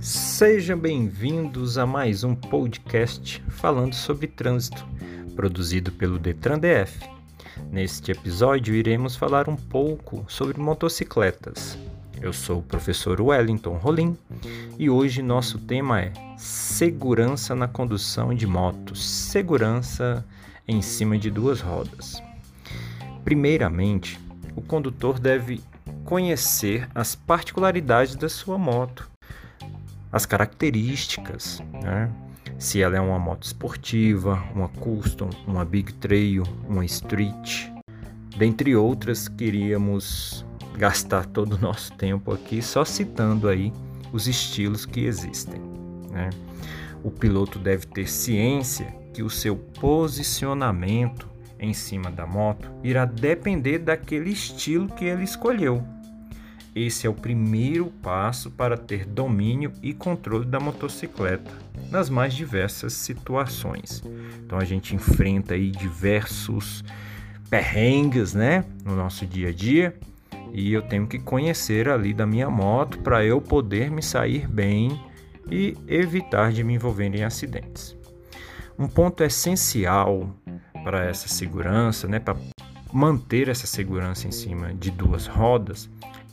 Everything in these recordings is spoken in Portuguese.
Sejam bem-vindos a mais um podcast falando sobre trânsito, produzido pelo Detran DF. Neste episódio, iremos falar um pouco sobre motocicletas. Eu sou o professor Wellington Rolim e hoje nosso tema é segurança na condução de motos, segurança em cima de duas rodas. Primeiramente, o condutor deve conhecer as particularidades da sua moto, as características, né? se ela é uma moto esportiva, uma custom, uma big trail, uma street, dentre outras, queríamos gastar todo o nosso tempo aqui só citando aí os estilos que existem. Né? O piloto deve ter ciência que o seu posicionamento em cima da moto irá depender daquele estilo que ele escolheu. Esse é o primeiro passo para ter domínio e controle da motocicleta nas mais diversas situações. Então a gente enfrenta aí diversos perrengues, né, no nosso dia a dia, e eu tenho que conhecer ali da minha moto para eu poder me sair bem e evitar de me envolver em acidentes. Um ponto essencial para essa segurança, né, para manter essa segurança em cima de duas rodas,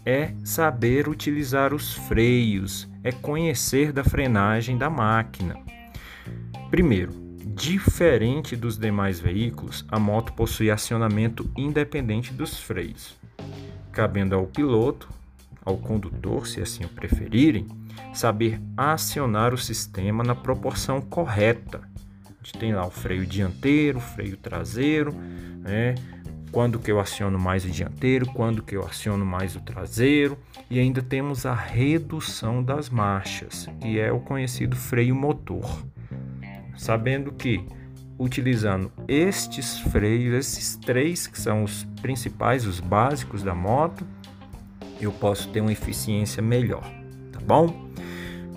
é saber utilizar os freios, é conhecer da frenagem da máquina. Primeiro, diferente dos demais veículos, a moto possui acionamento independente dos freios, cabendo ao piloto, ao condutor, se assim o preferirem, saber acionar o sistema na proporção correta. A gente tem lá o freio dianteiro, o freio traseiro, né? quando que eu aciono mais o dianteiro, quando que eu aciono mais o traseiro, e ainda temos a redução das marchas, que é o conhecido freio motor. Sabendo que utilizando estes freios, esses três que são os principais, os básicos da moto, eu posso ter uma eficiência melhor, tá bom?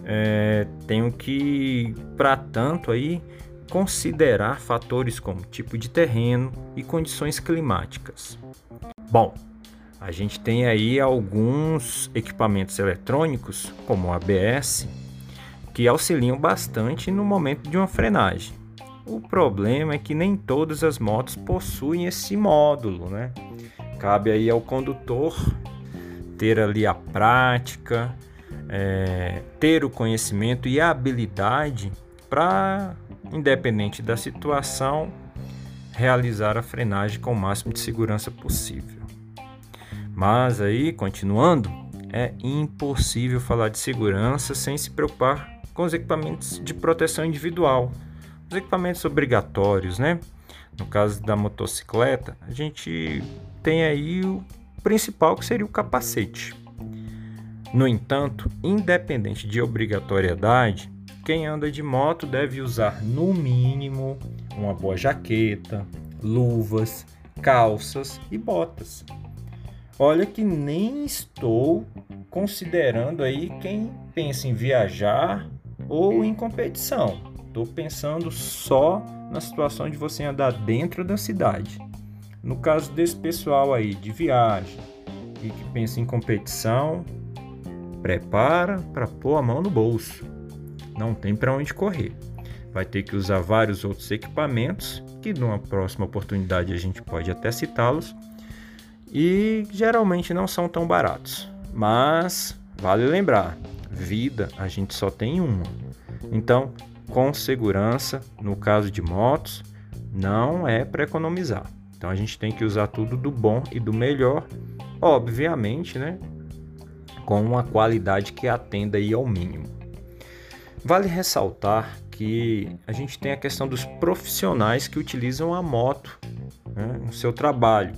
É, tenho que, para tanto aí, considerar fatores como tipo de terreno e condições climáticas. Bom, a gente tem aí alguns equipamentos eletrônicos, como o ABS, que auxiliam bastante no momento de uma frenagem. O problema é que nem todas as motos possuem esse módulo, né? Cabe aí ao condutor ter ali a prática, é, ter o conhecimento e a habilidade para, independente da situação, realizar a frenagem com o máximo de segurança possível. Mas aí, continuando, é impossível falar de segurança sem se preocupar com os equipamentos de proteção individual, os equipamentos obrigatórios, né? No caso da motocicleta, a gente tem aí o principal que seria o capacete. No entanto, independente de obrigatoriedade, quem anda de moto deve usar no mínimo uma boa jaqueta, luvas, calças e botas. Olha que nem estou considerando aí quem pensa em viajar ou em competição. Estou pensando só na situação de você andar dentro da cidade. No caso desse pessoal aí de viagem e que pensa em competição, prepara para pôr a mão no bolso. Não tem para onde correr. Vai ter que usar vários outros equipamentos que numa próxima oportunidade a gente pode até citá-los e geralmente não são tão baratos. Mas vale lembrar, vida a gente só tem uma. Então, com segurança, no caso de motos, não é para economizar. Então a gente tem que usar tudo do bom e do melhor, obviamente, né? Com uma qualidade que atenda aí ao mínimo. Vale ressaltar que a gente tem a questão dos profissionais que utilizam a moto né, no seu trabalho.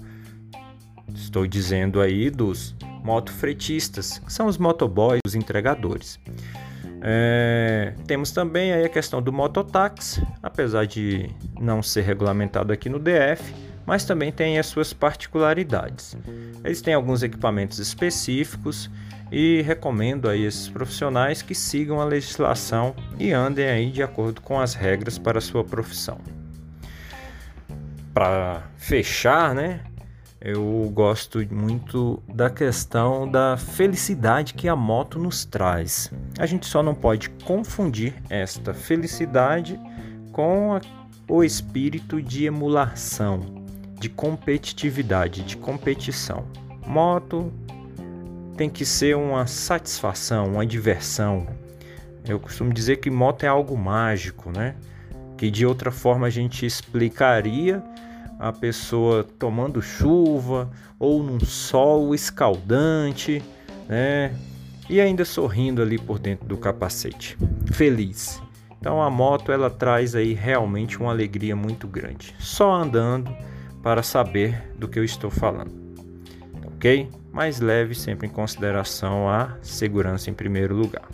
Estou dizendo aí dos motofretistas, que são os motoboys, os entregadores. É, temos também aí a questão do mototáxi, apesar de não ser regulamentado aqui no DF, mas também tem as suas particularidades. Eles têm alguns equipamentos específicos e recomendo aí esses profissionais que sigam a legislação e andem aí de acordo com as regras para a sua profissão. Para fechar, né, eu gosto muito da questão da felicidade que a moto nos traz. A gente só não pode confundir esta felicidade com a, o espírito de emulação, de competitividade, de competição. Moto tem que ser uma satisfação, uma diversão. Eu costumo dizer que moto é algo mágico, né? Que de outra forma a gente explicaria a pessoa tomando chuva ou num sol escaldante, né? E ainda sorrindo ali por dentro do capacete, feliz. Então a moto ela traz aí realmente uma alegria muito grande. Só andando para saber do que eu estou falando. OK? Mas leve sempre em consideração a segurança em primeiro lugar.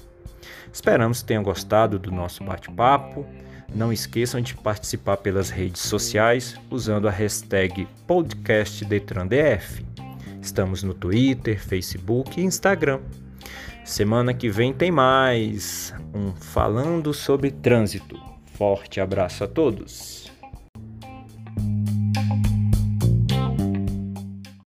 Esperamos que tenham gostado do nosso bate-papo. Não esqueçam de participar pelas redes sociais usando a hashtag podcastdetrandf. Estamos no Twitter, Facebook e Instagram. Semana que vem tem mais um Falando sobre Trânsito. Forte abraço a todos!